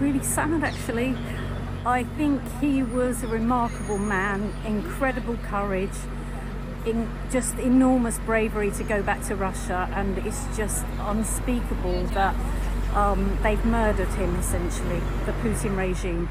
really sad actually. I think he was a remarkable man, incredible courage, in just enormous bravery to go back to Russia, and it's just unspeakable that um, they've murdered him essentially, the Putin regime.